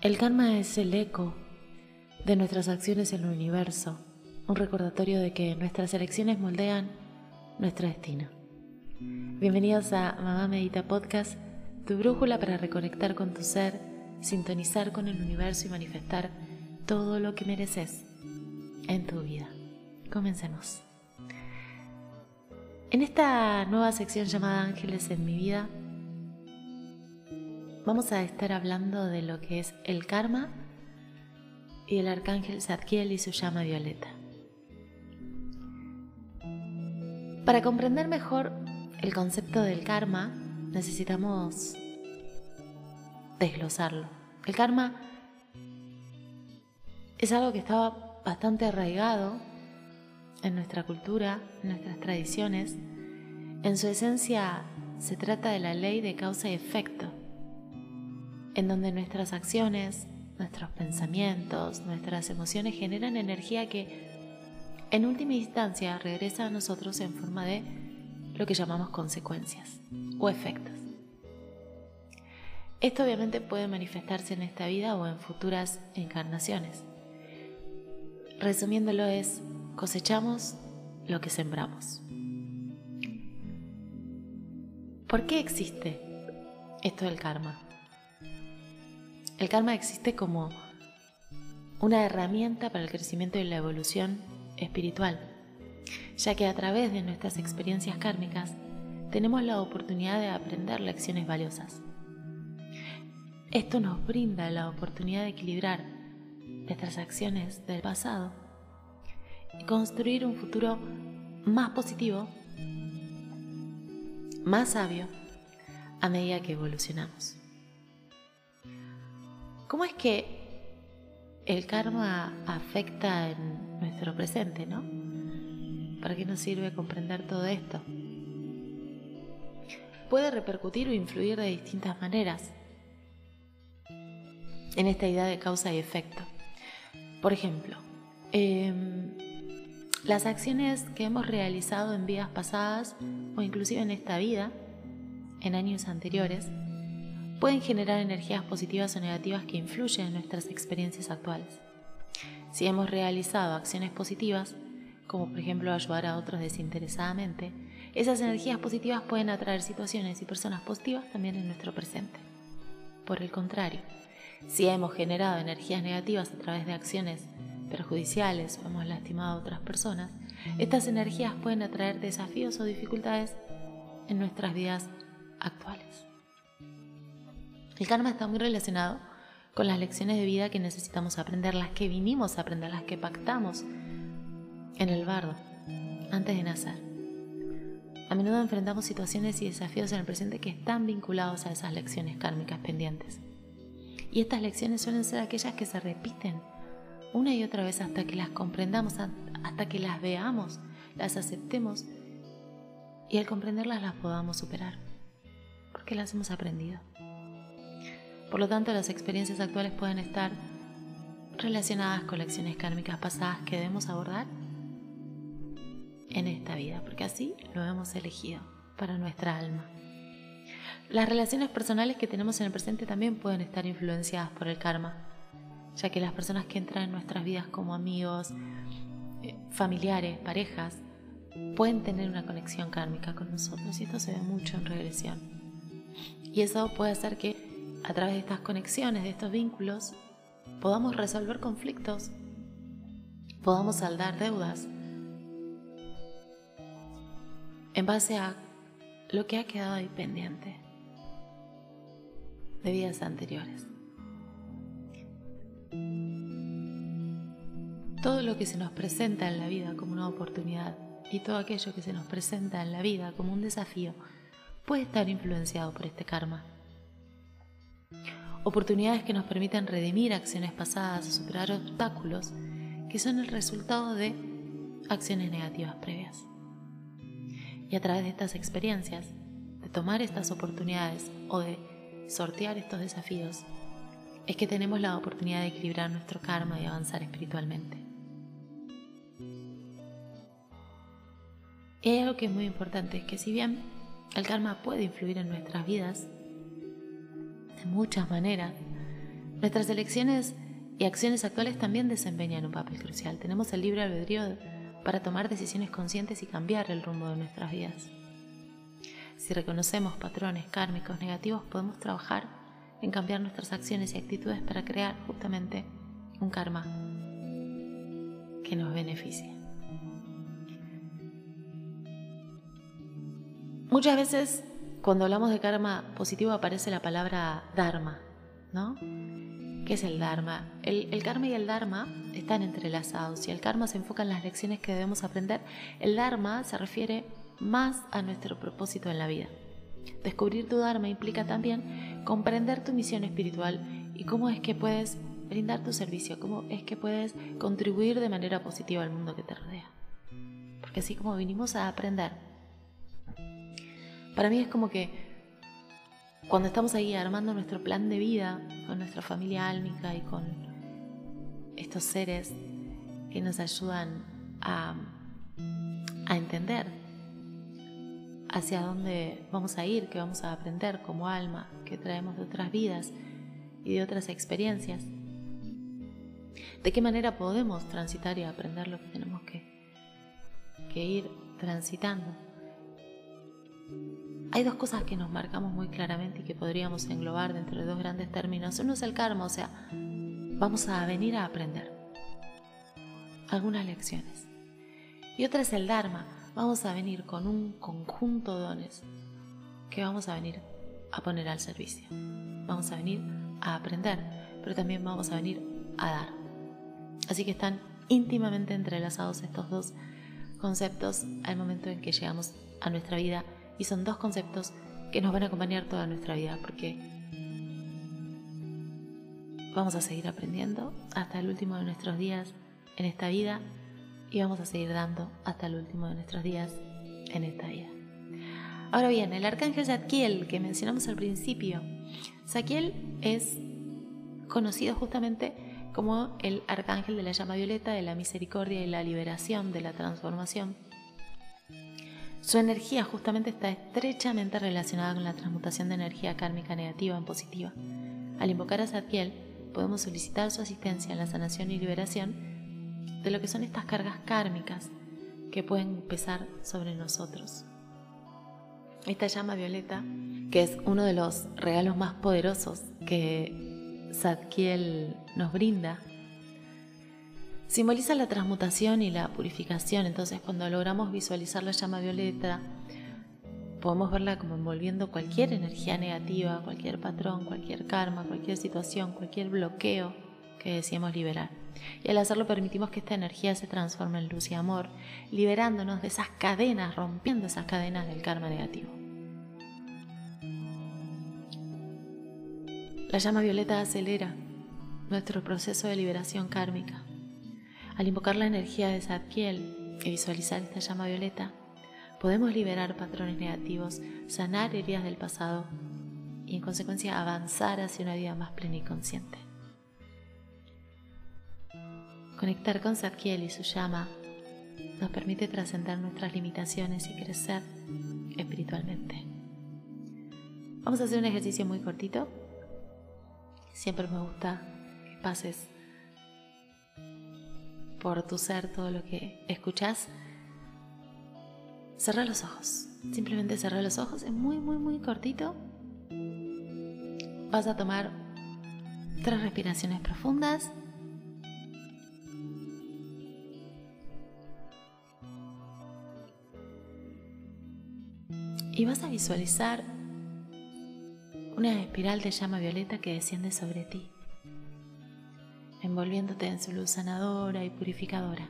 El karma es el eco de nuestras acciones en el universo, un recordatorio de que nuestras elecciones moldean nuestro destino. Bienvenidos a Mamá Medita Podcast, tu brújula para reconectar con tu ser, sintonizar con el universo y manifestar todo lo que mereces en tu vida. Comencemos. En esta nueva sección llamada Ángeles en mi vida, vamos a estar hablando de lo que es el karma y el arcángel Zadkiel y su llama violeta. Para comprender mejor el concepto del karma, necesitamos desglosarlo. El karma es algo que estaba bastante arraigado en nuestra cultura, en nuestras tradiciones. En su esencia se trata de la ley de causa y efecto en donde nuestras acciones, nuestros pensamientos, nuestras emociones generan energía que en última instancia regresa a nosotros en forma de lo que llamamos consecuencias o efectos. Esto obviamente puede manifestarse en esta vida o en futuras encarnaciones. Resumiéndolo es, cosechamos lo que sembramos. ¿Por qué existe esto del karma? El karma existe como una herramienta para el crecimiento y la evolución espiritual, ya que a través de nuestras experiencias kármicas tenemos la oportunidad de aprender lecciones valiosas. Esto nos brinda la oportunidad de equilibrar nuestras acciones del pasado y construir un futuro más positivo, más sabio, a medida que evolucionamos. ¿Cómo es que el karma afecta en nuestro presente, no? ¿Para qué nos sirve comprender todo esto? Puede repercutir o influir de distintas maneras en esta idea de causa y efecto. Por ejemplo, em, las acciones que hemos realizado en vidas pasadas o inclusive en esta vida, en años anteriores, pueden generar energías positivas o negativas que influyen en nuestras experiencias actuales. Si hemos realizado acciones positivas, como por ejemplo ayudar a otros desinteresadamente, esas energías positivas pueden atraer situaciones y personas positivas también en nuestro presente. Por el contrario, si hemos generado energías negativas a través de acciones perjudiciales o hemos lastimado a otras personas, estas energías pueden atraer desafíos o dificultades en nuestras vidas actuales. El karma está muy relacionado con las lecciones de vida que necesitamos aprender, las que vinimos a aprender, las que pactamos en el bardo antes de nacer. A menudo enfrentamos situaciones y desafíos en el presente que están vinculados a esas lecciones kármicas pendientes. Y estas lecciones suelen ser aquellas que se repiten una y otra vez hasta que las comprendamos, hasta que las veamos, las aceptemos y al comprenderlas las podamos superar, porque las hemos aprendido. Por lo tanto, las experiencias actuales pueden estar relacionadas con lecciones kármicas pasadas que debemos abordar en esta vida, porque así lo hemos elegido para nuestra alma. Las relaciones personales que tenemos en el presente también pueden estar influenciadas por el karma, ya que las personas que entran en nuestras vidas como amigos, eh, familiares, parejas, pueden tener una conexión kármica con nosotros y esto se ve mucho en regresión. Y eso puede hacer que a través de estas conexiones, de estos vínculos, podamos resolver conflictos, podamos saldar deudas en base a lo que ha quedado ahí pendiente de vidas anteriores. Todo lo que se nos presenta en la vida como una oportunidad y todo aquello que se nos presenta en la vida como un desafío puede estar influenciado por este karma oportunidades que nos permitan redimir acciones pasadas o superar obstáculos que son el resultado de acciones negativas previas. Y a través de estas experiencias, de tomar estas oportunidades o de sortear estos desafíos, es que tenemos la oportunidad de equilibrar nuestro karma y avanzar espiritualmente. Y hay algo que es muy importante, es que si bien el karma puede influir en nuestras vidas, de muchas maneras, Nuestras elecciones y acciones actuales también desempeñan un papel crucial. Tenemos el libre albedrío para tomar decisiones conscientes y cambiar el rumbo de nuestras vidas. Si reconocemos patrones kármicos negativos, podemos trabajar en cambiar nuestras acciones y actitudes para crear justamente un karma que nos beneficie. Muchas veces cuando hablamos de karma positivo aparece la palabra dharma, ¿no? ¿Qué es el dharma? El, el, karma y el dharma están entrelazados. Si el karma se enfoca en las lecciones que debemos aprender, el dharma se refiere más a nuestro propósito en la vida. Descubrir tu dharma implica también comprender tu misión espiritual y cómo es que puedes brindar tu servicio, cómo es que puedes contribuir de manera positiva al mundo que te rodea. Porque así como vinimos a aprender, para mí es como que cuando estamos ahí armando nuestro plan de vida con nuestra familia álmica y con estos seres que nos ayudan a, entender hacia dónde vamos a ir, qué vamos a aprender como alma, que traemos de otras vidas y de otras experiencias de qué manera podemos transitar y aprender lo que tenemos que ir transitando. Hay dos cosas que nos marcamos muy claramente y que podríamos englobar dentro de dos grandes términos. Uno es el karma, o sea, vamos a venir a aprender algunas lecciones. Y otra es el dharma, vamos a venir con un conjunto de dones que vamos a venir a poner al servicio. Vamos a venir a aprender, pero también vamos a venir a dar. Así que están íntimamente entrelazados estos dos conceptos al momento en que llegamos a nuestra vida y son dos conceptos que nos van a acompañar toda nuestra vida porque vamos a seguir aprendiendo hasta el último de nuestros días en esta vida y vamos a seguir dando hasta el último de nuestros días en esta vida. Ahora bien, el arcángel Zadkiel que mencionamos al principio, Zadkiel es conocido justamente como el arcángel de la llama violeta, de la misericordia y la liberación, de la transformación. Su energía justamente está estrechamente relacionada con la transmutación de energía kármica negativa en positiva. Al invocar a Zadkiel, podemos solicitar su asistencia en la sanación y liberación de lo que son estas cargas kármicas que pueden pesar sobre nosotros. Esta llama violeta, que es uno de los regalos más poderosos que Zadkiel nos brinda, simboliza la transmutación y la purificación. Entonces, cuando logramos visualizar la llama violeta, podemos verla como envolviendo cualquier energía negativa, cualquier patrón, cualquier karma, cualquier situación, cualquier bloqueo que deseemos liberar. Y al hacerlo permitimos que esta energía se transforme en luz y amor, liberándonos de esas cadenas, rompiendo esas cadenas del karma negativo. La llama violeta acelera nuestro proceso de liberación kármica. Al invocar la energía de Zadkiel y visualizar esta llama violeta, podemos liberar patrones negativos, sanar heridas del pasado y en consecuencia avanzar hacia una vida más plena y consciente. Conectar con Zadkiel y su llama nos permite trascender nuestras limitaciones y crecer espiritualmente. Vamos a hacer un ejercicio muy cortito Siempre me gusta que pases por tu ser todo lo que escuchas. Cerra los ojos. Simplemente cerra los ojos. Es muy, muy, muy cortito. Vas a tomar tres respiraciones profundas. Y vas a visualizar una espiral de llama violeta que desciende sobre ti, envolviéndote en su luz sanadora y purificadora.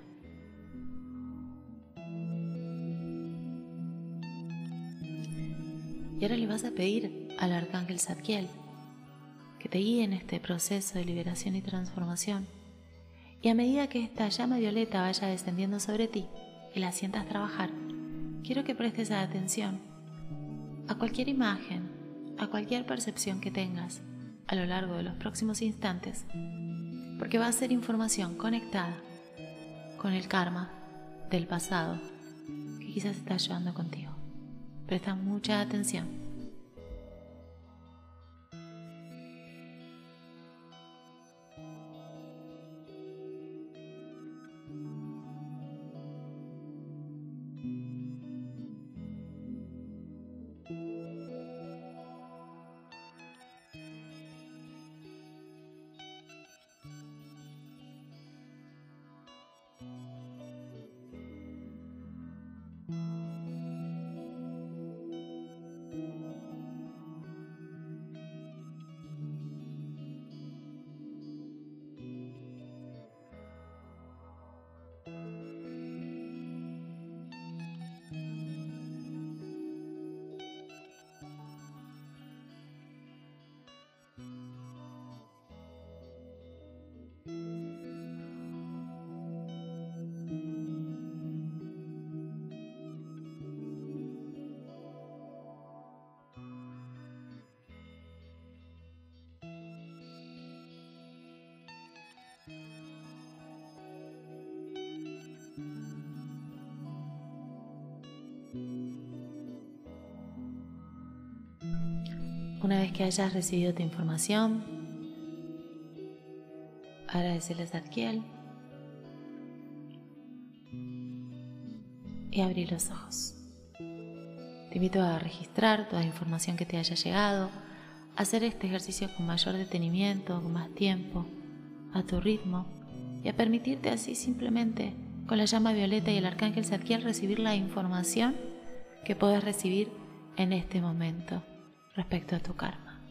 Y ahora le vas a pedir al arcángel Zadkiel que te guíe en este proceso de liberación y transformación. Y a medida que esta llama violeta vaya descendiendo sobre ti y la sientas trabajar, quiero que prestes atención a cualquier imagen a cualquier percepción que tengas a lo largo de los próximos instantes, porque va a ser información conectada con el karma del pasado que quizás está llevando contigo. Presta mucha atención. Una vez que hayas recibido tu información, agradecerles a Adkiel y abrir los ojos. Te invito a registrar toda la información que te haya llegado, a hacer este ejercicio con mayor detenimiento, con más tiempo, a tu ritmo y a permitirte así simplemente con la llama violeta y el arcángel Zadkiel recibir la información que puedes recibir en este momento respecto a tu karma.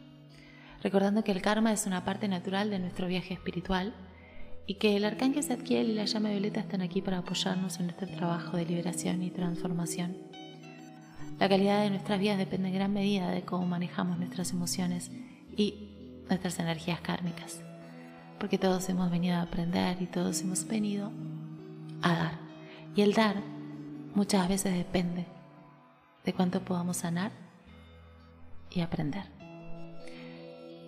Recordando que el karma es una parte natural de nuestro viaje espiritual y que el arcángel Zadkiel y la llama violeta están aquí para apoyarnos en este trabajo de liberación y transformación. La calidad de nuestras vidas depende en gran medida de cómo manejamos nuestras emociones y nuestras energías kármicas, porque todos hemos venido a aprender y todos hemos venido a dar. Y el dar muchas veces depende de cuánto podamos sanar y aprender.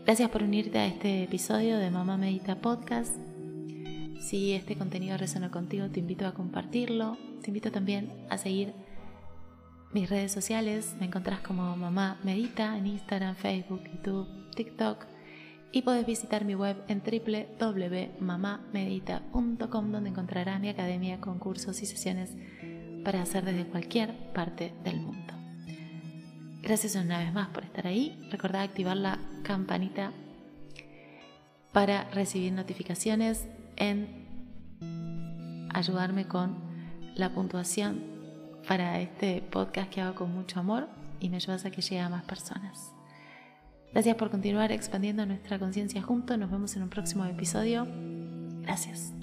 Gracias por unirte a este episodio de Mamá Medita Podcast. Si este contenido resuena contigo, te invito a compartirlo. Te invito también a seguir mis redes sociales. Me encontrás como Mamá Medita en Instagram, Facebook, YouTube, TikTok. Y puedes visitar mi web en www.mamamedita.com donde encontrarás mi academia, concursos y sesiones para hacer desde cualquier parte del mundo. Gracias una vez más por estar ahí. Recordad activar la campanita para recibir notificaciones en ayudarme con la puntuación para este podcast que hago con mucho amor y me ayudas a que llegue a más personas. Gracias por continuar expandiendo nuestra conciencia juntos. Nos vemos en un próximo episodio. Gracias.